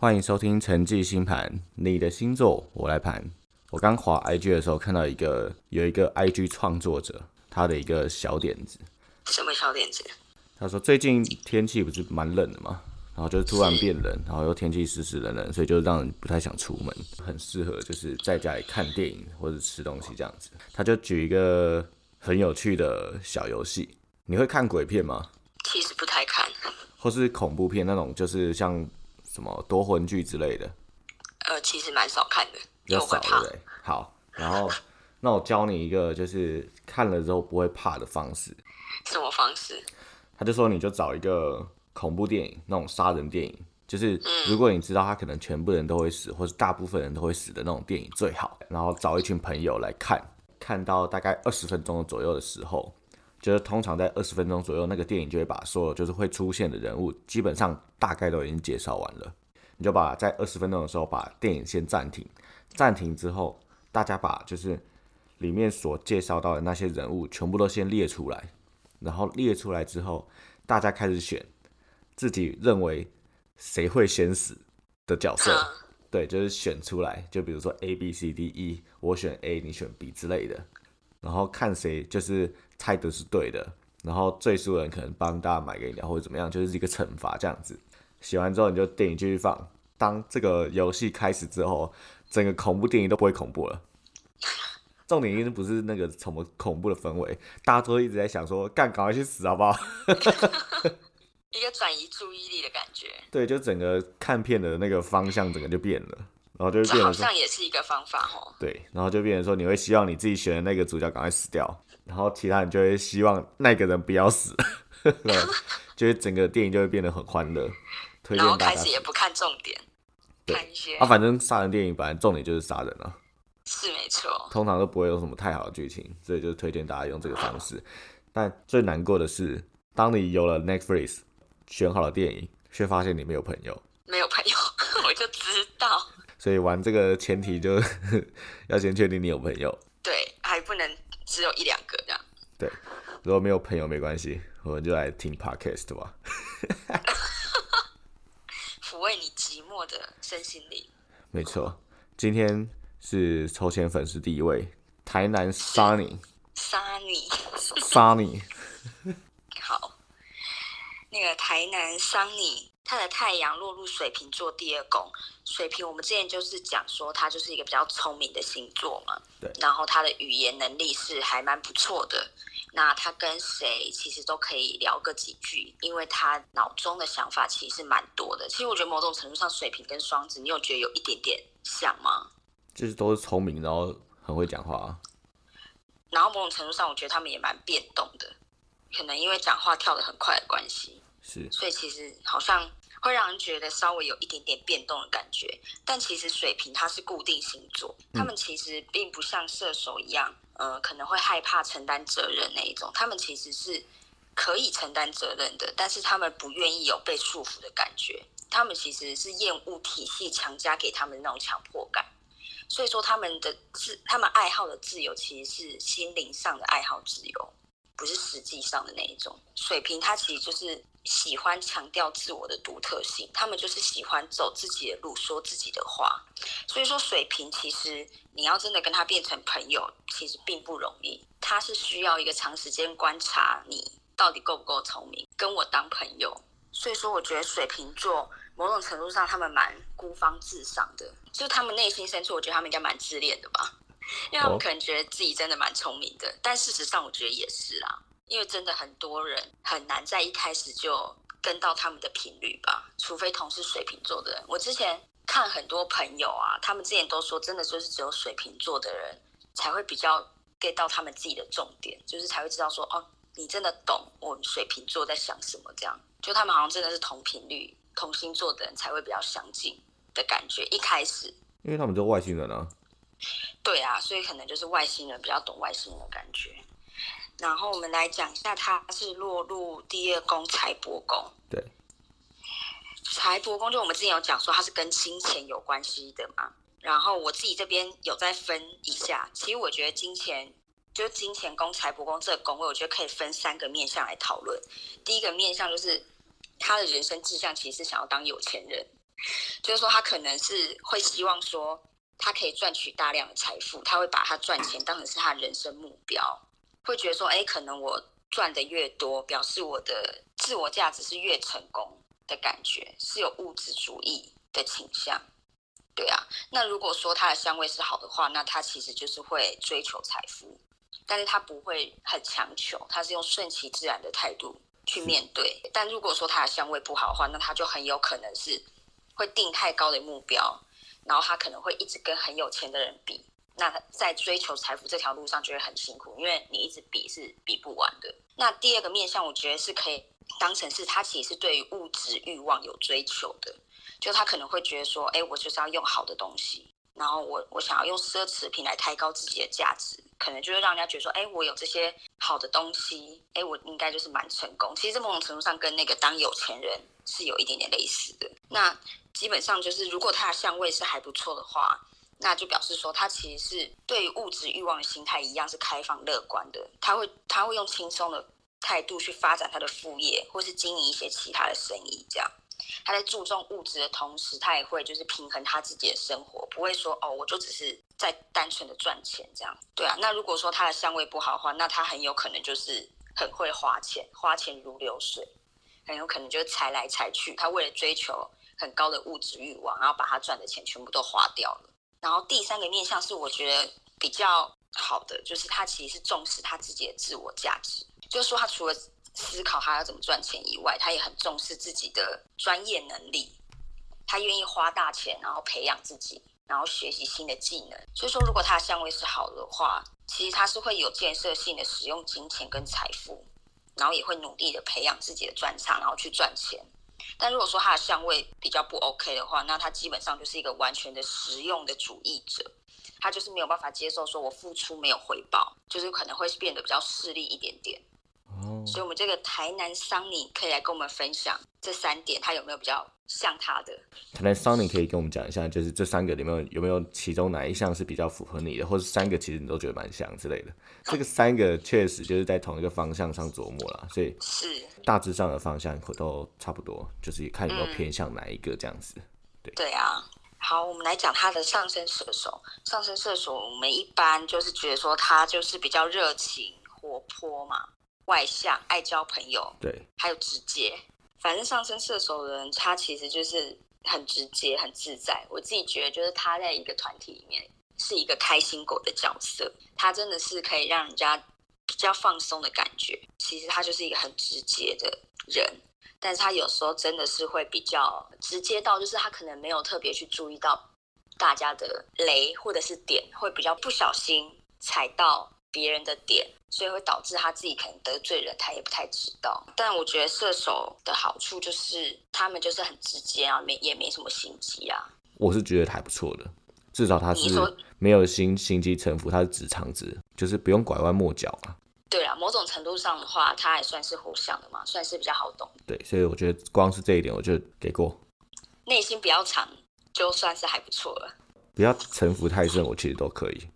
欢迎收听陈记星盘，你的星座我来盘。我刚滑 IG 的时候看到一个有一个 IG 创作者他的一个小点子，什么小点子？他说最近天气不是蛮冷的嘛，然后就突然变冷，然后又天气湿湿冷冷，所以就让人不太想出门，很适合就是在家里看电影或者吃东西这样子。他就举一个很有趣的小游戏，你会看鬼片吗？其实不太看，或是恐怖片那种，就是像什么夺魂剧之类的，呃，其实蛮少看的，比较少，对因为我会怕不。对？好，然后 那我教你一个，就是看了之后不会怕的方式。什么方式？他就说你就找一个恐怖电影，那种杀人电影，就是如果你知道他可能全部人都会死，或是大部分人都会死的那种电影最好。然后找一群朋友来看，看到大概二十分钟左右的时候，就是通常在二十分钟左右，那个电影就会把所有就是会出现的人物，基本上大概都已经介绍完了。你就把在二十分钟的时候把电影先暂停，暂停之后，大家把就是里面所介绍到的那些人物全部都先列出来，然后列出来之后，大家开始选自己认为谁会先死的角色，嗯。对，就是选出来，就比如说 A B C D E，我选 A，你选 B 之类的，然后看谁就是猜的是对的，然后最输的人可能帮大家买个饮料或者怎么样，就是一个惩罚这样子。写完之后你就电影继续放，当这个游戏开始之后，整个恐怖电影都不会恐怖了。重点已经不是那个什么恐怖的氛围，大家都一直在想说，干，赶快去死好不好？一个转移注意力的感觉，对，就整个看片的那个方向，整个就变了，然后就这好变成好，像也是一个方法哦。对，然后就变成说，你会希望你自己选的那个主角赶快死掉，然后其他人就会希望那个人不要死，对，就是整个电影就会变得很欢乐，推然后。开始也不看重点，对看一些啊，反正杀人电影本来重点就是杀人啊，是没错。通常都不会有什么太好的剧情，所以就推荐大家用这个方式。但最难过的是，当你有了 Netflix 选好了电影，却发现你没有朋友。没有朋友，我就知道，所以玩这个前提就 要先确定你有朋友。对，只有一两个这样。对，如果没有朋友没关系，我们就来听 podcast 吧。抚慰你寂寞的身心灵。没错，今天是抽签粉丝第一位，台南 Sunny。Sunny。Sunny 好，那个台南桑尼，他的太阳落入水瓶座第二宫。水瓶我们之前就是讲说，他就是一个比较聪明的星座嘛。对然后他的语言能力是还蛮不错的。那他跟谁其实都可以聊个几句，因为他脑中的想法其实蛮多的。其实我觉得某种程度上，水瓶跟双子，你有觉得有一点点像吗？就是都是聪明，然后很会讲话啊。然后某种程度上，我觉得他们也蛮变动的，可能因为讲话跳得很快的关系。是，所以其实好像会让人觉得稍微有一点点变动的感觉。但其实水瓶它是固定星座，他们其实并不像射手一样，呃，可能会害怕承担责任那一种。他们其实是可以承担责任的，但是他们不愿意有被束缚的感觉。他们其实是厌恶体系强加给他们的那种强迫感。所以说，他们的自他们爱好的自由，其实是心灵上的爱好自由。不是实际上的那一种。水瓶他其实就是喜欢强调自我的独特性，他们就是喜欢走自己的路，说自己的话。所以说，水瓶其实你要真的跟他变成朋友，其实并不容易。他是需要一个长时间观察你到底够不够聪明，跟我当朋友。所以说，我觉得水瓶座某种程度上他们蛮孤芳自赏的，就是他们内心深处，我觉得他们应该蛮自恋的吧。因为他们哦可能觉得自己真的蛮聪明的，但事实上我觉得也是啊，因为真的很多人很难在一开始就跟到他们的频率吧，除非同是水瓶座的人。我之前看很多朋友啊，他们之前都说，真的就是只有水瓶座的人才会比较 get 到他们自己的重点，就是才会知道说，哦，你真的懂我们水瓶座在想什么，这样就他们好像真的是同频率、同星座的人才会比较相近的感觉。一开始因为他们都外星人啊。对啊，所以可能就是外星人比较懂外星人的感觉。然后我们来讲一下，他是落入第二宫财帛宫。对，财帛宫就我们之前有讲说它是跟金钱有关系的嘛。然后我自己这边有再分一下，其实我觉得金钱就是金钱宫、财帛宫这个宫位，我觉得可以分三个面向来讨论。第一个面向就是他的人生志向其实是想要当有钱人，就是说他可能是会希望说他可以赚取大量的财富，他会把他赚钱当成是他人生目标，会觉得说，哎，可能我赚的越多，表示我的自我价值是越成功的感觉，是有物质主义的倾向。对啊，那如果说他的香味是好的话，那他其实就是会追求财富，但是他不会很强求，他是用顺其自然的态度去面对。但如果说他的香味不好的话，那他就很有可能是会定太高的目标，然后他可能会一直跟很有钱的人比，那在追求财富这条路上就会很辛苦，因为你一直比是比不完的。那第二个面向，我觉得是可以当成是他其实是对于物质欲望有追求的。就他可能会觉得说，哎，我就是要用好的东西，然后我我想要用奢侈品来抬高自己的价值，可能就会让人家觉得说，哎，我有这些好的东西，哎，我应该就是蛮成功。其实某种程度上跟那个当有钱人是有一点点类似的。那基本上就是，如果他的相位是还不错的话，那就表示说他其实是对物质欲望的心态一样是开放乐观的，他会他会用轻松的态度去发展他的副业，或是经营一些其他的生意，这样。他在注重物质的同时，他也会就是平衡他自己的生活，不会说哦，我就只是在单纯的赚钱这样。对啊，那如果说他的相位不好的话，那他很有可能就是很会花钱，花钱如流水，很有可能就是财来财去。他为了追求很高的物质欲望，然后把他赚的钱全部都花掉了。然后第三个面向是我觉得比较好的，就是他其实是重视他自己的自我价值，就是说他除了。思考他要怎么赚钱以外，他也很重视自己的专业能力。他愿意花大钱，然后培养自己，然后学习新的技能。所以说，如果他的相位是好的话，其实他是会有建设性的使用金钱跟财富，然后也会努力的培养自己的专长，然后去赚钱。但如果说他的相位比较不 OK 的话，那他基本上就是一个完全的实用的主义者。他就是没有办法接受说我付出没有回报，就是可能会变得比较势利一点点。所以，我们这个台南桑尼可以来跟我们分享这三点，他有没有比较像他的？台南桑尼可以跟我们讲一下，就是这三个里面有没有其中哪一项是比较符合你的，或者三个其实你都觉得蛮像之类的？这个三个确实就是在同一个方向上琢磨了，所以是大致上的方向都差不多，就是看有没有偏向哪一个这样子。对对啊，好，我们来讲他的上升射手。上升射手，我们一般就是觉得说他就是比较热情活泼嘛。外向、爱交朋友，对，还有直接。反正上升射手的人，他其实就是很直接、很自在。我自己觉得，就是他在一个团体里面是一个开心果的角色，他真的是可以让人家比较放松的感觉。其实他就是一个很直接的人，但是他有时候真的是会比较直接到，就是他可能没有特别去注意到大家的雷或者是点，会比较不小心踩到。别人的点，所以会导致他自己可能得罪人，他也不太知道。但我觉得射手的好处就是他们就是很直接啊，没也没什么心机啊。我是觉得还不错的，至少他是没有心心机城府，他是直肠子，就是不用拐弯抹角啊。对啊，某种程度上的话，他还算是互相的嘛，算是比较好懂。对，所以我觉得光是这一点，我就给过。内心比较长，就算是还不错了。不要城府太深，我其实都可以。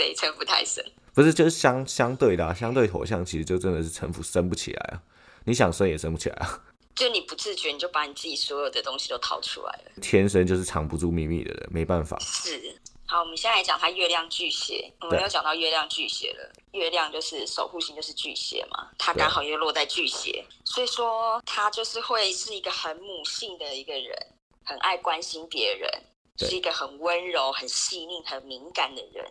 谁城府太深？不是，就是相相对的，相对头像，其实就真的是城府升不起来啊！你想升也升不起来啊！就你不自觉，你就把你自己所有的东西都掏出来了。天生就是藏不住秘密的人，没办法。是。好，我们现在来讲他月亮巨蟹。我们又讲到月亮巨蟹了，月亮就是守护星，就是巨蟹嘛。他刚好又落在巨蟹，所以说他就是会是一个很母性的一个人，很爱关心别人，是一个很温柔、很细腻、很敏感的人。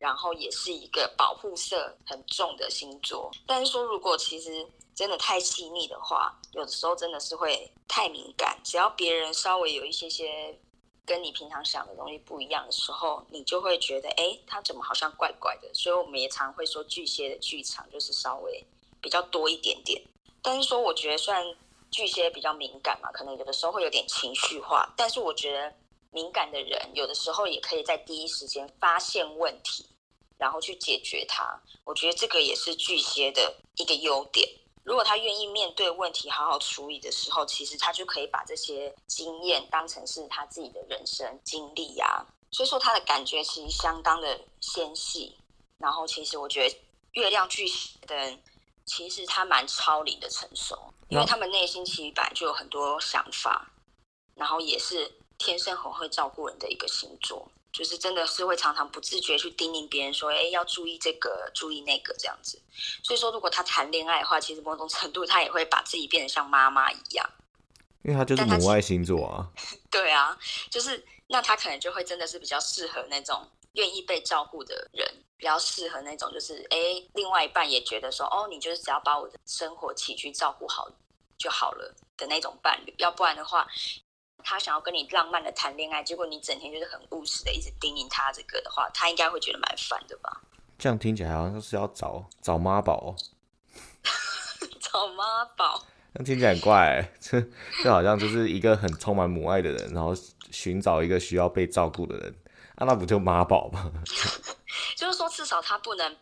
然后也是一个保护色很重的星座，但是说如果其实真的太细腻的话，有的时候真的是会太敏感。只要别人稍微有一些些跟你平常想的东西不一样的时候，你就会觉得，哎，他怎么好像怪怪的？所以我们也常会说巨蟹的剧场就是稍微比较多一点点。但是说我觉得，虽然巨蟹比较敏感嘛，可能有的时候会有点情绪化，但是我觉得敏感的人有的时候也可以在第一时间发现问题。然后去解决它，我觉得这个也是巨蟹的一个优点。如果他愿意面对问题，好好处理的时候，其实他就可以把这些经验当成是他自己的人生经历呀。所以说他的感觉其实相当的纤细。然后其实我觉得月亮巨蟹的人，其实他蛮超龄的成熟，因为他们内心其实本来就有很多想法，然后也是天生很会照顾人的一个星座，就是真的是会常常不自觉去叮咛别人说，哎，要注意这个，注意那个这样子。所以说，如果他谈恋爱的话，其实某种程度他也会把自己变得像妈妈一样。因为他就是母爱星座啊。对啊，就是那他可能就会真的是比较适合那种愿意被照顾的人，比较适合那种就是哎，另外一半也觉得说，哦，你就是只要把我的生活起居照顾好就好了的那种伴侣。要不然的话，他想要跟你浪漫的谈恋爱，结果你整天就是很务实的一直叮咛他这个的话，他应该会觉得蛮烦的吧？这样听起来好像是要找 找妈宝，找妈宝。那听起来很怪，这就好像就是一个很充满母爱的人，然后寻找一个需要被照顾的人，啊，那不就妈宝吗？就是说，至少他不能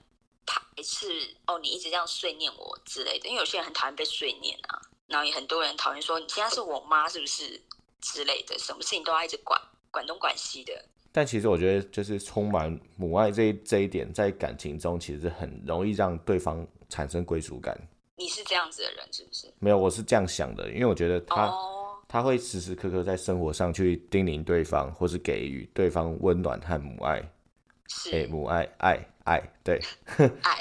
排斥哦，你一直这样碎念我之类的，因为有些人很讨厌被碎念啊，然后也很多人讨厌说你现在是我妈是不是之类的，什么事情都要一直管管东管西的。但其实我觉得，就是充满母爱这这一点，在感情中其实很容易让对方产生归属感。你是这样子的人是不是？没有，我是这样想的，因为我觉得他他会时时刻刻在生活上去叮咛对方，或是给予对方温暖和母爱。是，母爱，爱，爱，对，爱。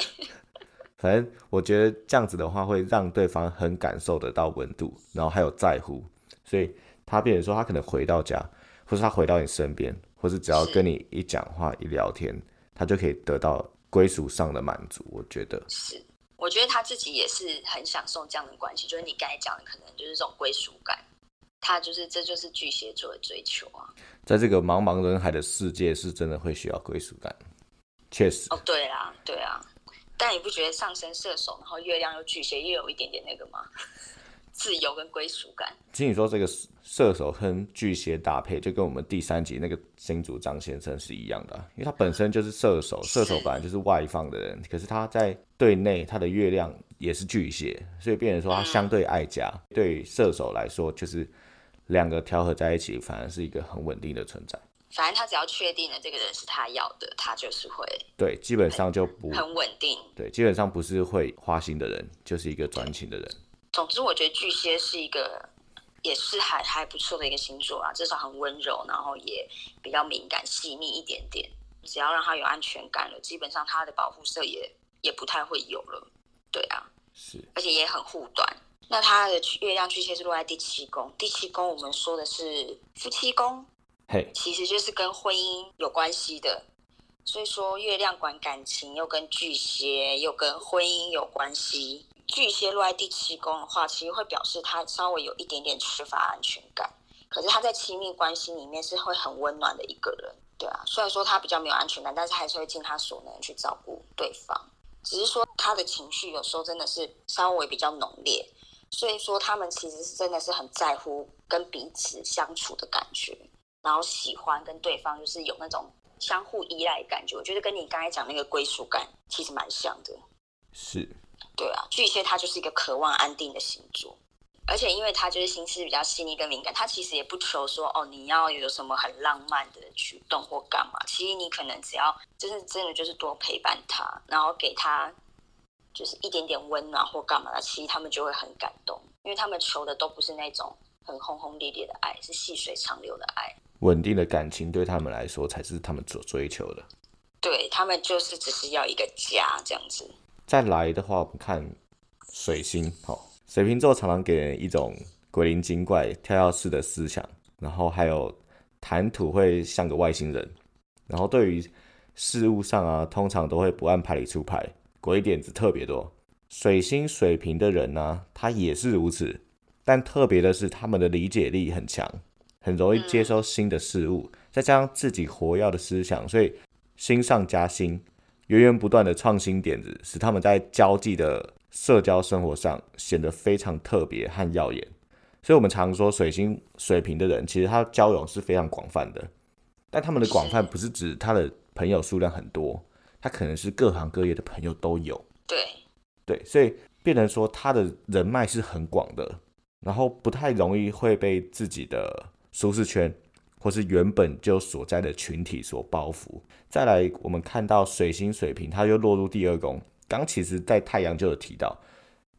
反正我觉得这样子的话，会让对方很感受得到温度，然后还有在乎，所以他变成说，他可能回到家，或是他回到你身边，或是只要跟你一讲话、一聊天，他就可以得到归属上的满足。我觉得是。我觉得他自己也是很享受这样的关系，就是你刚才讲的，可能就是这种归属感。他就是这就是巨蟹座的追求啊。在这个茫茫人海的世界，是真的会需要归属感，确实。哦，对啊，对啊。但你不觉得上升射手，然后月亮又巨蟹，又有一点点那个吗？自由跟归属感。听你说这个射手跟巨蟹搭配，就跟我们第三集那个新主张先生是一样的，因为他本身就是射手，射手本来就是外放的人，可是他在对内，他的月亮也是巨蟹，所以变成说他相对爱家。对射手来说，就是两个调和在一起，反而是一个很稳定的存在。反正他只要确定了这个人是他要的，他就是会对，基本上就不很稳定。对，基本上不是会花心的人，就是一个专情的人。总之，我觉得巨蟹是一个，也是还还不错的一个星座啊，至少很温柔，然后也比较敏感细腻一点点。只要让他有安全感了，基本上他的保护色也也不太会有了。对啊，是，而且也很护短。那他的月亮巨蟹是落在第七宫，第七宫我们说的是夫妻宫，嘿，其实就是跟婚姻有关系的。所以说，月亮管感情，又跟巨蟹，又跟婚姻有关系。巨蟹落在第七宫的话，其实会表示他稍微有一点点缺乏安全感。可是他在亲密关系里面是会很温暖的一个人，对啊。虽然说他比较没有安全感，但是还是会尽他所能去照顾对方。只是说他的情绪有时候真的是稍微比较浓烈，所以说他们其实是真的是很在乎跟彼此相处的感觉，然后喜欢跟对方就是有那种相互依赖感觉。我觉得跟你刚才讲那个归属感其实蛮像的，是。对啊，巨蟹他就是一个渴望安定的星座，而且因为他就是心思比较细腻跟敏感，他其实也不求说哦你要有什么很浪漫的举动或干嘛，其实你可能只要就是真的就是多陪伴他，然后给他就是一点点温暖或干嘛的，其实他们就会很感动，因为他们求的都不是那种很轰轰烈烈的爱，是细水长流的爱，稳定的感情对他们来说才是他们所追求的。对他们就是只是要一个家这样子。再来的话，我们看水星，好，水瓶座常常给人一种鬼灵精怪、跳跃式的思想，然后还有谈吐会像个外星人，然后对于事物上啊，通常都会不按牌理出牌，鬼点子特别多。水星水瓶的人呢，他也是如此，但特别的是他们的理解力很强，很容易接收新的事物，再加上自己活跃的思想，所以新上加新。源源不断的创新点子，使他们在交际的社交生活上显得非常特别和耀眼。所以，我们常说水星水平的人，其实他交友是非常广泛的。但他们的广泛不是指他的朋友数量很多，他可能是各行各业的朋友都有。对对，所以变成说他的人脉是很广的，然后不太容易会被自己的舒适圈。或是原本就所在的群体所包袱。再来，我们看到水星水平，它又落入第二宫。刚其实，在太阳就有提到，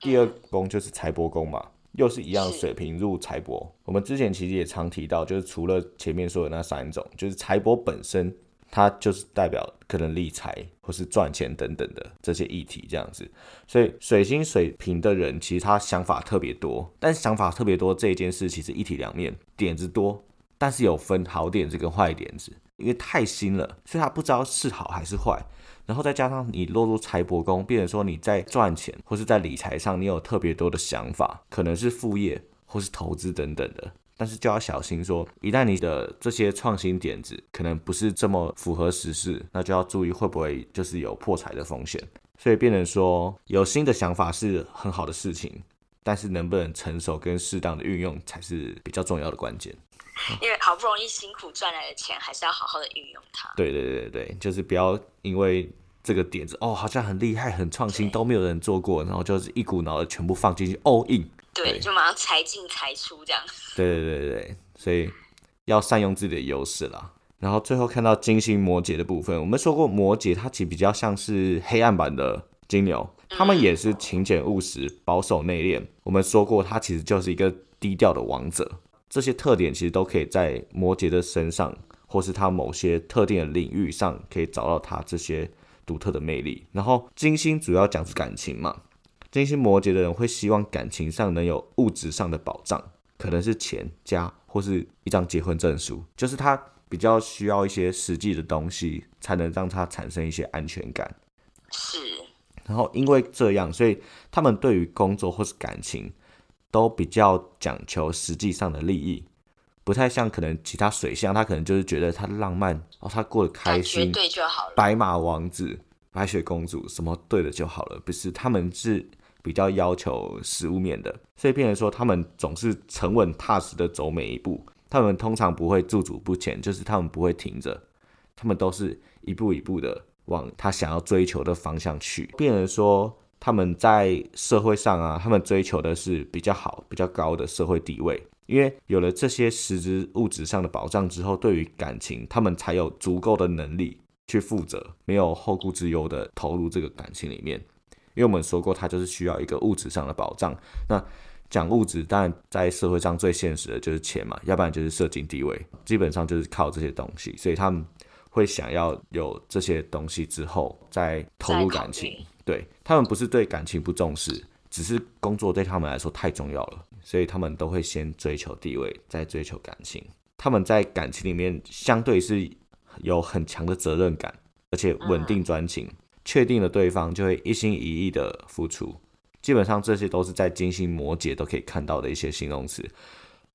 第二宫就是财帛宫嘛。又是一样水平入财帛。我们之前其实也常提到，就是除了前面说的那三种，就是财帛本身，它就是代表可能理财或是赚钱等等的这些议题这样子。所以水星水平的人，其实他想法特别多，但是想法特别多这一件事，其实一体两面，点子多，但是有分好点子跟坏点子，因为太新了，所以他不知道是好还是坏。然后再加上你落入财帛宫，变成说你在赚钱或是在理财上，你有特别多的想法，可能是副业或是投资等等的。但是就要小心说，一旦你的这些创新点子可能不是这么符合时事，那就要注意会不会就是有破财的风险。所以变成说，有新的想法是很好的事情，但是能不能成熟跟适当的运用才是比较重要的关键。因为好不容易辛苦赚来的钱，还是要好好的运用它。对对对对，就是不要因为这个点子哦，好像很厉害、很创新，都没有人做过，然后就是一股脑的全部放进去，all in。对，就马上财进财出这样。对对对对，所以要善用自己的优势啦。然后最后看到金星摩羯的部分，我们说过摩羯它其实比较像是黑暗版的金牛，他们也是勤俭务实、保守内敛。我们说过，他其实就是一个低调的王者。这些特点其实都可以在摩羯的身上，或是他某些特定的领域上，可以找到他这些独特的魅力。然后金星主要讲是感情嘛，金星摩羯的人会希望感情上能有物质上的保障，可能是钱、家或是一张结婚证书，就是他比较需要一些实际的东西，才能让他产生一些安全感。是。然后因为这样，所以他们对于工作或是感情。都比较讲求实际上的利益，不太像可能其他水象，他可能就是觉得他浪漫哦，他过得开心，对就好了。白马王子、白雪公主什么对了就好了，不是？他们是比较要求实物面的，所以变成说他们总是沉稳踏实的走每一步，他们通常不会驻足不前，就是他们不会停着，他们都是一步一步的往他想要追求的方向去，变成说。他们在社会上啊，他们追求的是比较好、比较高的社会地位，因为有了这些实质物质上的保障之后，对于感情，他们才有足够的能力去负责，没有后顾之忧的投入这个感情里面。因为我们说过，他就是需要一个物质上的保障。那讲物质，当然在社会上最现实的就是钱嘛，要不然就是社经地位，基本上就是靠这些东西，所以他们会想要有这些东西之后再投入感情。对他们不是对感情不重视，只是工作对他们来说太重要了，所以他们都会先追求地位，再追求感情。他们在感情里面相对是有很强的责任感，而且稳定专情，确定了对方就会一心一意的付出。基本上这些都是在金星摩羯都可以看到的一些形容词。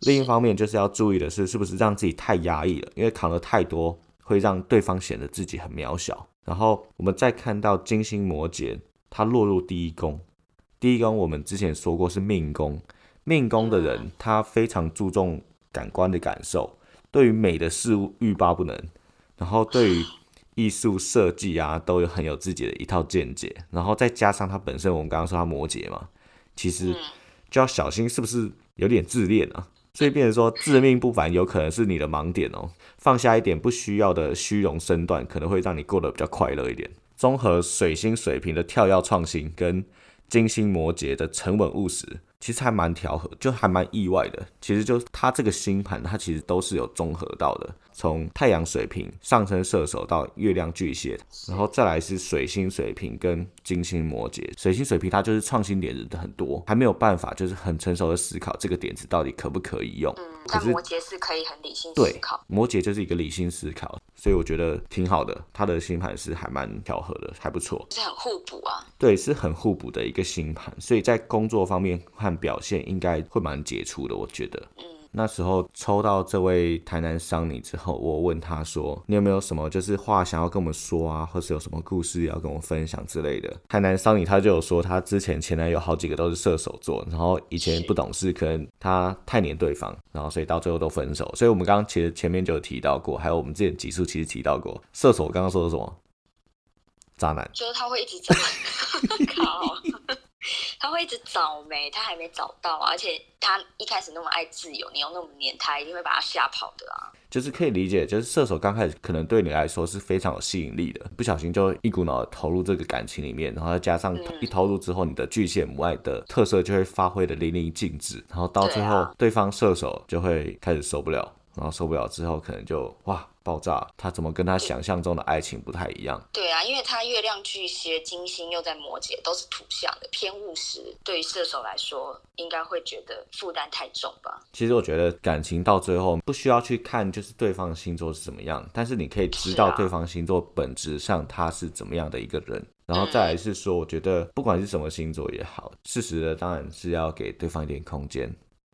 另一方面就是要注意的是，是不是让自己太压抑了？因为扛了太多，会让对方显得自己很渺小。然后我们再看到金星摩羯，它落入第一宫。第一宫我们之前说过是命宫，命宫的人他非常注重感官的感受，对于美的事物欲罢不能，然后对于艺术设计啊都有很有自己的一套见解。然后再加上他本身，我们刚刚说他摩羯嘛，其实就要小心是不是有点自恋啊？所以变成说自命不凡，有可能是你的盲点哦。放下一点不需要的虚荣身段，可能会让你过得比较快乐一点。综合水星水平的跳跃创新，跟金星摩羯的沉稳务实。其实还蛮调和，就还蛮意外的。其实就它这个星盘，它其实都是有综合到的。从太阳水瓶、上升射手到月亮巨蟹，然后再来是水星水瓶跟金星摩羯。水星水瓶它就是创新点子的很多，还没有办法就是很成熟的思考这个点子到底可不可以用。嗯，但摩羯是可以很理性思考。摩羯就是一个理性思考，所以我觉得挺好的。他的星盘是还蛮调和的，还不错。是很互补啊。对，是很互补的一个星盘，所以在工作方面表现应该会蛮杰出的，我觉得。嗯，那时候抽到这位台南桑女之后，我问她说：“你有没有什么就是话想要跟我们说啊，或是有什么故事要跟我分享之类的？”台南桑女她就有说，她之前前男友好几个都是射手座，然后以前不懂事，可能她太黏对方，然后所以到最后都分手。所以我们刚刚其实前面就有提到过，还有我们之前集数其实提到过，射手刚刚说的什么？渣男，就是他会一直渣，他会一直找没，他还没找到啊，而且他一开始那么爱自由，你又那么黏他，一定会把他吓跑的啊。就是可以理解，就是射手刚开始可能对你来说是非常有吸引力的，不小心就一股脑投入这个感情里面，然后再加上一投入之后，你的巨蟹母爱的特色就会发挥的淋漓尽致，然后到最后对方射手就会开始受不了，然后受不了之后可能就哇。爆炸，他怎么跟他想象中的爱情不太一样？对啊，因为他月亮巨蟹、金星又在摩羯，都是土象的，偏务实。对于射手来说，应该会觉得负担太重吧？其实我觉得感情到最后不需要去看就是对方的星座是怎么样，但是你可以知道对方星座本质上他是怎么样的一个人。然后再来是说，我觉得不管是什么星座也好，适时的当然是要给对方一点空间。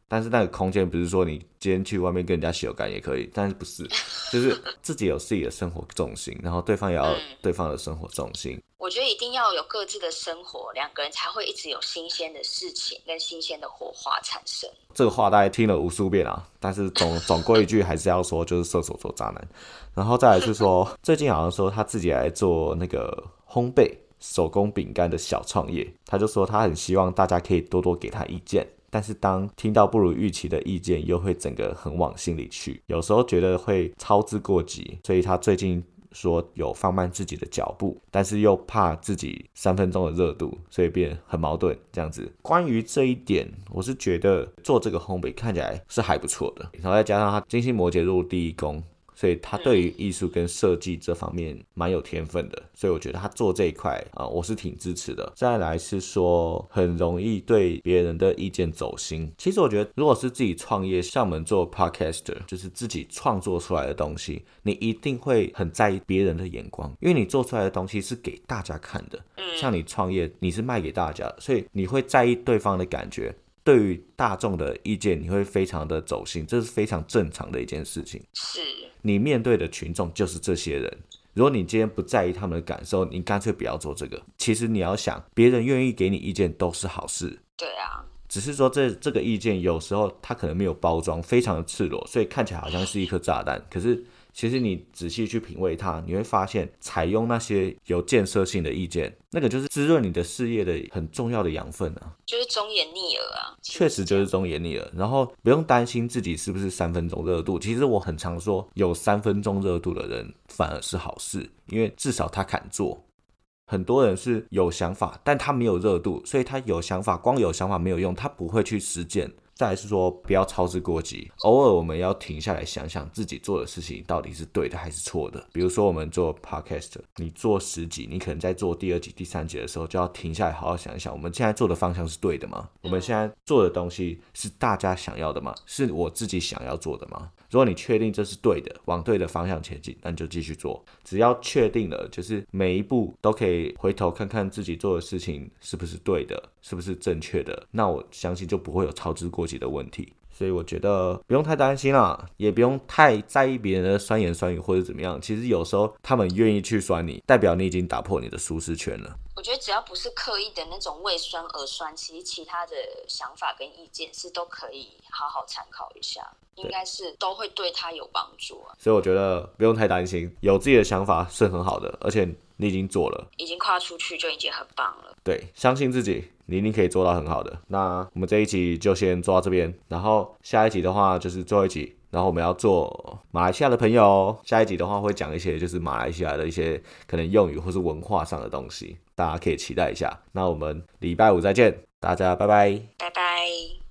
但是那个空间不是说你今天去外面跟人家洗干也可以，但是不是，就是自己有自己的生活重心，然后对方也要对方的生活重心。我觉得一定要有各自的生活，两个人才会一直有新鲜的事情跟新鲜的火花产生。这个话大家听了无数遍啊，但是总 总归一句还是要说，就是射手座渣男。然后再来是说，最近好像说他自己来做那个烘焙手工饼干的小创业，他就说他很希望大家可以多多给他意见。但是当听到不如预期的意见，又会整个很往心里去，有时候觉得会操之过急，所以他最近说有放慢自己的脚步，但是又怕自己三分钟的热度，所以变很矛盾这样子。关于这一点，我是觉得做这个烘焙看起来是还不错的，然后再加上他金星摩羯入第一宫。所以他对于艺术跟设计这方面蛮有天分的，所以我觉得他做这一块啊，我是挺支持的。再来是说很容易对别人的意见走心。其实我觉得，如果是自己创业，像我们做 podcaster，就是自己创作出来的东西，你一定会很在意别人的眼光，因为你做出来的东西是给大家看的。像你创业，你是卖给大家，所以你会在意对方的感觉。对于大众的意见，你会非常的走心，这是非常正常的一件事情。是你面对的群众就是这些人，如果你今天不在意他们的感受，你干脆不要做这个。其实你要想，别人愿意给你意见都是好事。对啊，只是说这这个意见有时候它可能没有包装，非常的赤裸，所以看起来好像是一颗炸弹，可是。其实你仔细去品味它，你会发现，采用那些有建设性的意见，那个就是滋润你的事业的很重要的养分啊，就是忠言逆耳啊，确实就是忠言逆耳。然后不用担心自己是不是三分钟热度，其实我很常说，有三分钟热度的人反而是好事，因为至少他敢做。很多人是有想法，但他没有热度，所以他有想法，光有想法没有用，他不会去实践。再是说，不要操之过急。偶尔我们要停下来想想自己做的事情到底是对的还是错的。比如说，我们做 podcast，你做十集，你可能在做第二集、第三集的时候，就要停下来好好想一想，我们现在做的方向是对的吗？我们现在做的东西是大家想要的吗？是我自己想要做的吗？如果你确定这是对的，往对的方向前进，那你就继续做。只要确定了，就是每一步都可以回头看看自己做的事情是不是对的，是不是正确的，那我相信就不会有操之过急的问题。所以我觉得不用太担心啦，也不用太在意别人的酸言酸语或者怎么样。其实有时候他们愿意去酸你，代表你已经打破你的舒适圈了。我觉得只要不是刻意的那种为酸而酸，其实其他的想法跟意见是都可以好好参考一下，应该是都会对他有帮助啊。所以我觉得不用太担心，有自己的想法是很好的，而且你已经做了，已经跨出去就已经很棒了。对，相信自己。你一定可以做到很好的。那我们这一集就先做到这边，然后下一集的话就是最后一集，然后我们要做马来西亚的朋友。下一集的话会讲一些就是马来西亚的一些可能用语或是文化上的东西，大家可以期待一下。那我们礼拜五再见，大家拜拜，拜拜。